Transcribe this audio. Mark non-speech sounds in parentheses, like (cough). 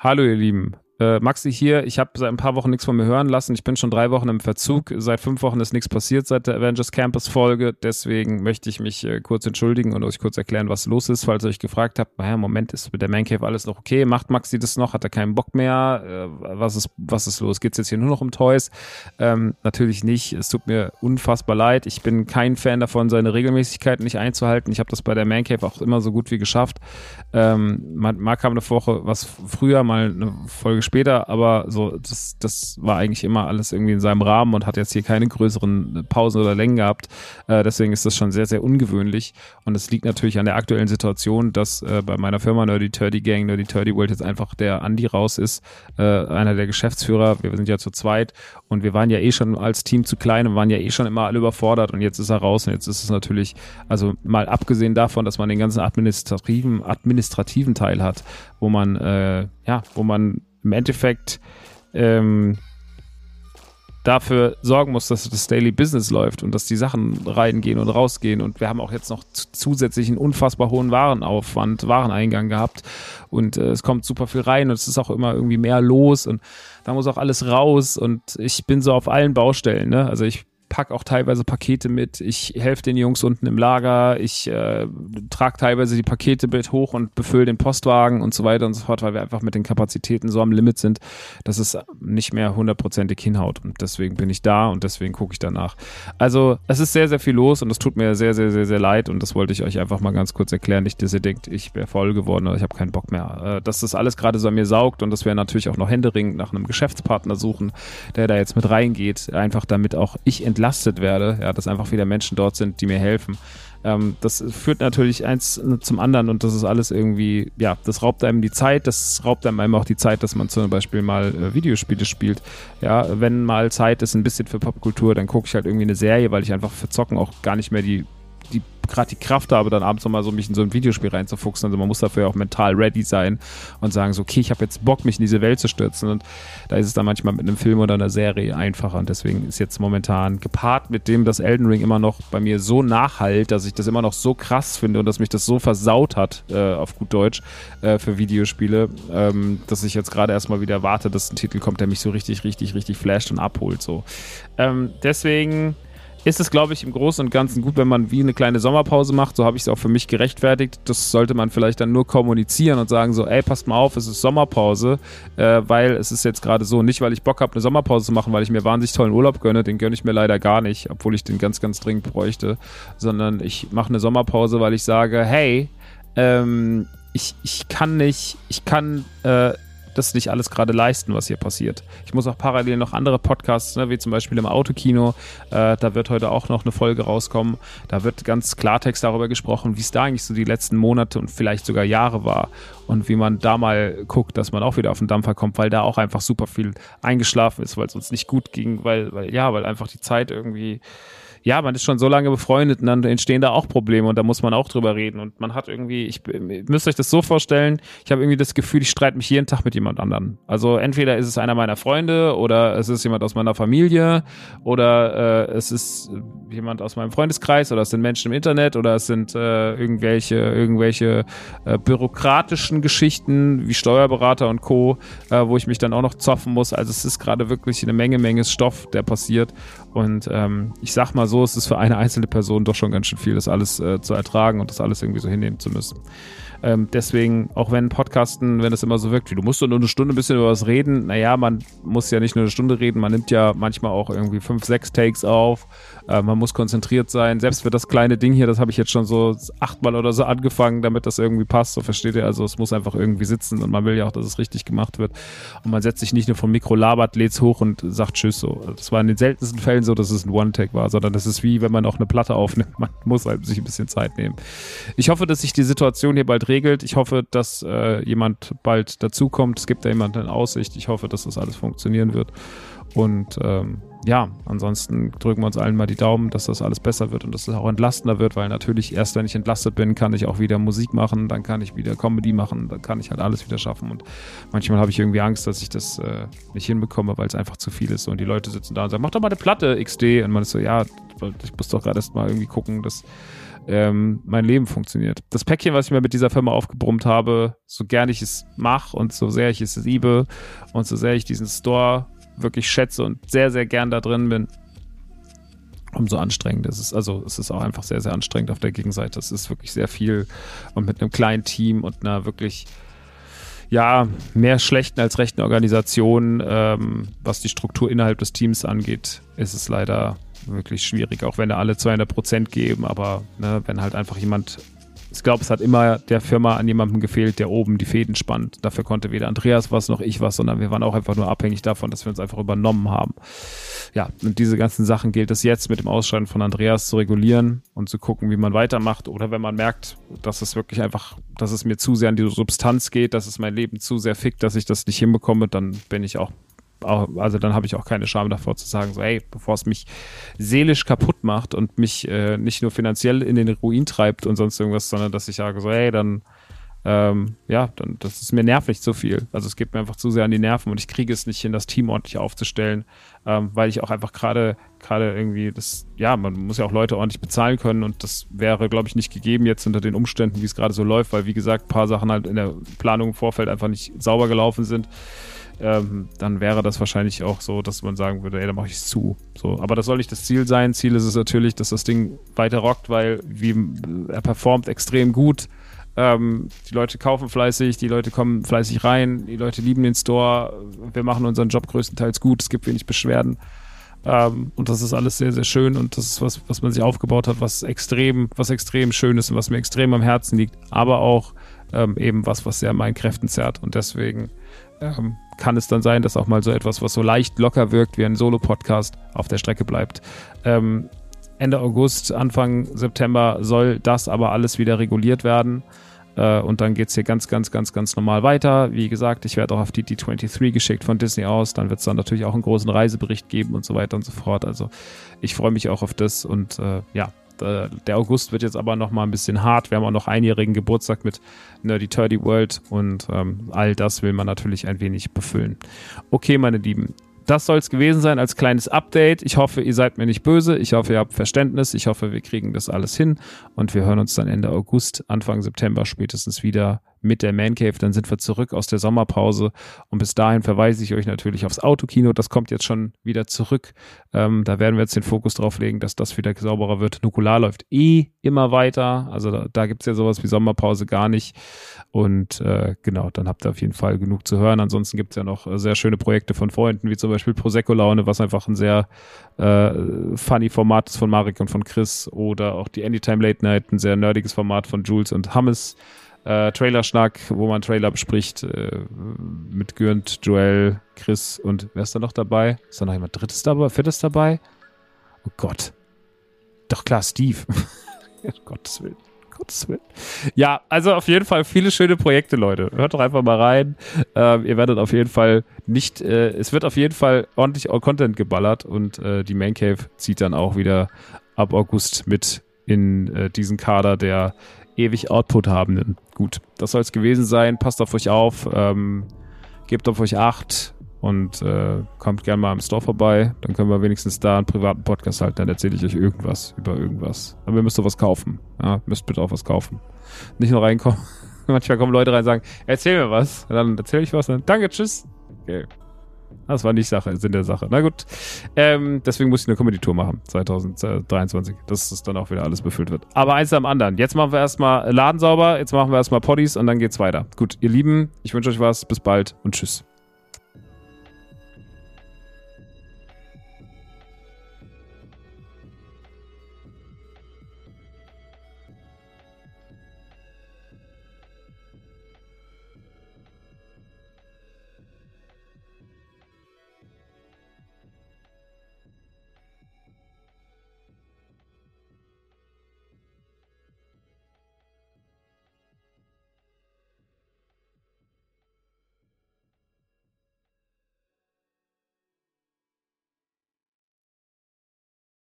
Hallo ihr Lieben, äh, Maxi hier, ich habe seit ein paar Wochen nichts von mir hören lassen. Ich bin schon drei Wochen im Verzug. Seit fünf Wochen ist nichts passiert seit der Avengers Campus Folge. Deswegen möchte ich mich äh, kurz entschuldigen und euch kurz erklären, was los ist, falls ihr euch gefragt habt, naja, im Moment ist mit der Man Cave alles noch okay. Macht Maxi das noch? Hat er keinen Bock mehr? Äh, was, ist, was ist los? Geht's jetzt hier nur noch um Toys? Ähm, natürlich nicht. Es tut mir unfassbar leid. Ich bin kein Fan davon, seine Regelmäßigkeiten nicht einzuhalten. Ich habe das bei der Man Cave auch immer so gut wie geschafft. Ähm, mal kam eine Woche was früher, mal eine Folge später, aber so, das, das war eigentlich immer alles irgendwie in seinem Rahmen und hat jetzt hier keine größeren Pausen oder Längen gehabt. Äh, deswegen ist das schon sehr, sehr ungewöhnlich. Und es liegt natürlich an der aktuellen Situation, dass äh, bei meiner Firma Nerdy Turdy Gang, Nerdy Turdy World jetzt einfach der Andi raus ist, äh, einer der Geschäftsführer. Wir sind ja zu zweit und wir waren ja eh schon als Team zu klein und waren ja eh schon immer alle überfordert und jetzt ist er raus und jetzt ist es natürlich, also mal abgesehen davon, dass man den ganzen administrativen, administrativen Teil hat, wo man, äh, ja, wo man im Endeffekt ähm, dafür sorgen muss, dass das Daily Business läuft und dass die Sachen reingehen und rausgehen. Und wir haben auch jetzt noch zusätzlich einen unfassbar hohen Warenaufwand, Wareneingang gehabt. Und äh, es kommt super viel rein und es ist auch immer irgendwie mehr los und da muss auch alles raus. Und ich bin so auf allen Baustellen. Ne? Also ich pack auch teilweise Pakete mit. Ich helfe den Jungs unten im Lager. Ich äh, trage teilweise die Pakete mit hoch und befülle den Postwagen und so weiter und so fort, weil wir einfach mit den Kapazitäten so am Limit sind, dass es nicht mehr hundertprozentig hinhaut. Und deswegen bin ich da und deswegen gucke ich danach. Also es ist sehr, sehr viel los und es tut mir sehr, sehr, sehr, sehr leid und das wollte ich euch einfach mal ganz kurz erklären. Nicht, dass ihr denkt, ich wäre voll geworden oder ich habe keinen Bock mehr. Äh, dass das alles gerade so an mir saugt und dass wir natürlich auch noch händeringend nach einem Geschäftspartner suchen, der da jetzt mit reingeht, einfach damit auch ich endlich entlastet werde, ja, dass einfach wieder Menschen dort sind, die mir helfen. Ähm, das führt natürlich eins zum anderen und das ist alles irgendwie, ja, das raubt einem die Zeit, das raubt einem auch die Zeit, dass man zum Beispiel mal äh, Videospiele spielt. Ja, wenn mal Zeit ist, ein bisschen für Popkultur, dann gucke ich halt irgendwie eine Serie, weil ich einfach für Zocken auch gar nicht mehr die die gerade die Kraft habe, dann abends nochmal so mich in so ein Videospiel reinzufuchsen. Also man muss dafür auch mental ready sein und sagen so, okay, ich habe jetzt Bock, mich in diese Welt zu stürzen. Und da ist es dann manchmal mit einem Film oder einer Serie einfacher. Und deswegen ist jetzt momentan gepaart mit dem, dass Elden Ring immer noch bei mir so nachhalt, dass ich das immer noch so krass finde und dass mich das so versaut hat, äh, auf gut Deutsch, äh, für Videospiele, ähm, dass ich jetzt gerade erstmal wieder warte, dass ein Titel kommt, der mich so richtig, richtig, richtig flasht und abholt. So. Ähm, deswegen ist es, glaube ich, im Großen und Ganzen gut, wenn man wie eine kleine Sommerpause macht. So habe ich es auch für mich gerechtfertigt. Das sollte man vielleicht dann nur kommunizieren und sagen so, ey, passt mal auf, es ist Sommerpause, äh, weil es ist jetzt gerade so, nicht weil ich Bock habe, eine Sommerpause zu machen, weil ich mir wahnsinnig tollen Urlaub gönne, den gönne ich mir leider gar nicht, obwohl ich den ganz, ganz dringend bräuchte, sondern ich mache eine Sommerpause, weil ich sage, hey, ähm, ich, ich kann nicht, ich kann äh, das nicht alles gerade leisten, was hier passiert. Ich muss auch parallel noch andere Podcasts, ne, wie zum Beispiel im Autokino, äh, da wird heute auch noch eine Folge rauskommen. Da wird ganz Klartext darüber gesprochen, wie es da eigentlich so die letzten Monate und vielleicht sogar Jahre war und wie man da mal guckt, dass man auch wieder auf den Dampfer kommt, weil da auch einfach super viel eingeschlafen ist, weil es uns nicht gut ging, weil, weil ja, weil einfach die Zeit irgendwie ja, man ist schon so lange befreundet und dann entstehen da auch Probleme und da muss man auch drüber reden. Und man hat irgendwie, ich müsst euch das so vorstellen, ich habe irgendwie das Gefühl, ich streite mich jeden Tag mit jemand anderen. Also entweder ist es einer meiner Freunde oder es ist jemand aus meiner Familie oder äh, es ist jemand aus meinem Freundeskreis oder es sind Menschen im Internet oder es sind äh, irgendwelche, irgendwelche äh, bürokratischen Geschichten wie Steuerberater und Co., äh, wo ich mich dann auch noch zoffen muss. Also es ist gerade wirklich eine Menge, Menge Stoff, der passiert. Und ähm, ich sag mal so, es ist für eine einzelne Person doch schon ganz schön viel, das alles äh, zu ertragen und das alles irgendwie so hinnehmen zu müssen. Ähm, deswegen, auch wenn Podcasten, wenn es immer so wirkt, wie du musst nur eine Stunde ein bisschen über was reden, naja, man muss ja nicht nur eine Stunde reden, man nimmt ja manchmal auch irgendwie fünf, sechs Takes auf äh, man muss konzentriert sein. Selbst für das kleine Ding hier, das habe ich jetzt schon so achtmal oder so angefangen, damit das irgendwie passt. So versteht ihr? Also es muss einfach irgendwie sitzen und man will ja auch, dass es richtig gemacht wird. Und man setzt sich nicht nur vom Mikro, labert, lädt's hoch und sagt Tschüss so. Das war in den seltensten Fällen so, dass es ein One-Take war, sondern das ist wie, wenn man auch eine Platte aufnimmt. Man muss halt sich ein bisschen Zeit nehmen. Ich hoffe, dass sich die Situation hier bald regelt. Ich hoffe, dass äh, jemand bald dazukommt. Es gibt da jemanden in Aussicht. Ich hoffe, dass das alles funktionieren wird. Und ähm, ja, ansonsten drücken wir uns allen mal die Daumen, dass das alles besser wird und dass es auch entlastender wird, weil natürlich erst, wenn ich entlastet bin, kann ich auch wieder Musik machen, dann kann ich wieder Comedy machen, dann kann ich halt alles wieder schaffen. Und manchmal habe ich irgendwie Angst, dass ich das äh, nicht hinbekomme, weil es einfach zu viel ist. Und die Leute sitzen da und sagen, mach doch mal eine Platte XD. Und man ist so, ja, ich muss doch gerade erst mal irgendwie gucken, dass ähm, mein Leben funktioniert. Das Päckchen, was ich mir mit dieser Firma aufgebrummt habe, so gern ich es mache und so sehr ich es liebe und so sehr ich diesen Store wirklich schätze und sehr, sehr gern da drin bin, umso anstrengender ist es. Also es ist auch einfach sehr, sehr anstrengend auf der Gegenseite. Es ist wirklich sehr viel und mit einem kleinen Team und einer wirklich ja, mehr schlechten als rechten Organisation, ähm, was die Struktur innerhalb des Teams angeht, ist es leider wirklich schwierig, auch wenn da alle 200 Prozent geben, aber ne, wenn halt einfach jemand ich glaube, es hat immer der Firma an jemandem gefehlt, der oben die Fäden spannt. Dafür konnte weder Andreas was noch ich was, sondern wir waren auch einfach nur abhängig davon, dass wir uns einfach übernommen haben. Ja, und diese ganzen Sachen gilt es jetzt mit dem Ausscheiden von Andreas zu regulieren und zu gucken, wie man weitermacht. Oder wenn man merkt, dass es wirklich einfach, dass es mir zu sehr an die Substanz geht, dass es mein Leben zu sehr fickt, dass ich das nicht hinbekomme, dann bin ich auch also dann habe ich auch keine Scham davor zu sagen, so, ey, bevor es mich seelisch kaputt macht und mich äh, nicht nur finanziell in den Ruin treibt und sonst irgendwas, sondern dass ich sage, so, ey, dann, ähm, ja, dann, das ist mir nervig zu viel. Also es geht mir einfach zu sehr an die Nerven und ich kriege es nicht hin, das Team ordentlich aufzustellen, ähm, weil ich auch einfach gerade, gerade irgendwie das, ja, man muss ja auch Leute ordentlich bezahlen können und das wäre, glaube ich, nicht gegeben jetzt unter den Umständen, wie es gerade so läuft, weil, wie gesagt, ein paar Sachen halt in der Planung im Vorfeld einfach nicht sauber gelaufen sind ähm, dann wäre das wahrscheinlich auch so, dass man sagen würde, ey, dann mache ich es zu. So, aber das soll nicht das Ziel sein. Ziel ist es natürlich, dass das Ding weiter rockt, weil wie, er performt extrem gut. Ähm, die Leute kaufen fleißig, die Leute kommen fleißig rein, die Leute lieben den Store. Wir machen unseren Job größtenteils gut, es gibt wenig Beschwerden. Ähm, und das ist alles sehr, sehr schön und das ist was, was man sich aufgebaut hat, was extrem, was extrem schön ist und was mir extrem am Herzen liegt, aber auch ähm, eben was, was sehr an meinen Kräften zerrt. Und deswegen ähm, kann es dann sein, dass auch mal so etwas, was so leicht locker wirkt wie ein Solo-Podcast, auf der Strecke bleibt. Ähm, Ende August, Anfang September soll das aber alles wieder reguliert werden. Äh, und dann geht es hier ganz, ganz, ganz, ganz normal weiter. Wie gesagt, ich werde auch auf die D23 geschickt von Disney aus. Dann wird es dann natürlich auch einen großen Reisebericht geben und so weiter und so fort. Also ich freue mich auch auf das und äh, ja, der August wird jetzt aber noch mal ein bisschen hart. Wir haben auch noch einjährigen Geburtstag mit Nerdy Turdy World und ähm, all das will man natürlich ein wenig befüllen. Okay, meine Lieben, das soll es gewesen sein als kleines Update. Ich hoffe, ihr seid mir nicht böse. Ich hoffe, ihr habt Verständnis. Ich hoffe, wir kriegen das alles hin und wir hören uns dann Ende August, Anfang September spätestens wieder mit der Man Cave. Dann sind wir zurück aus der Sommerpause. Und bis dahin verweise ich euch natürlich aufs Autokino. Das kommt jetzt schon wieder zurück. Ähm, da werden wir jetzt den Fokus drauf legen, dass das wieder sauberer wird. Nukular läuft eh immer weiter. Also da, da gibt es ja sowas wie Sommerpause gar nicht. Und äh, genau, dann habt ihr auf jeden Fall genug zu hören. Ansonsten gibt es ja noch äh, sehr schöne Projekte von Freunden, wie zum Beispiel Prosecco Laune, was einfach ein sehr äh, funny Format ist von Marek und von Chris. Oder auch die Anytime Late Night, ein sehr nerdiges Format von Jules und Hammes äh, Trailer-Schnack, wo man Trailer bespricht äh, mit Gürnt, Joel, Chris und wer ist da noch dabei? Ist da noch jemand Drittes dabei, Viertes dabei? Oh Gott. Doch klar, Steve. (laughs) Gottes Willen. Gottes Willen. Ja, also auf jeden Fall viele schöne Projekte, Leute. Hört doch einfach mal rein. Ähm, ihr werdet auf jeden Fall nicht, äh, es wird auf jeden Fall ordentlich Content geballert und äh, die Main Cave zieht dann auch wieder ab August mit in äh, diesen Kader der ewig Output habenden. Gut, das soll es gewesen sein. Passt auf euch auf, ähm, gebt auf euch Acht und äh, kommt gerne mal im Store vorbei. Dann können wir wenigstens da einen privaten Podcast halten. Dann erzähle ich euch irgendwas über irgendwas. Aber ihr müsst doch was kaufen. Ja, müsst bitte auch was kaufen. Nicht nur reinkommen. (laughs) Manchmal kommen Leute rein und sagen, erzähl mir was. Und dann erzähle ich was. Dann, danke, tschüss. Okay. Das war nicht Sache, Sinn der Sache. Na gut. Ähm, deswegen muss ich eine Comedy-Tour machen, 2023, dass es dann auch wieder alles befüllt wird. Aber eins am anderen. Jetzt machen wir erstmal Laden sauber, jetzt machen wir erstmal Poddies und dann geht's weiter. Gut, ihr Lieben, ich wünsche euch was. Bis bald und tschüss.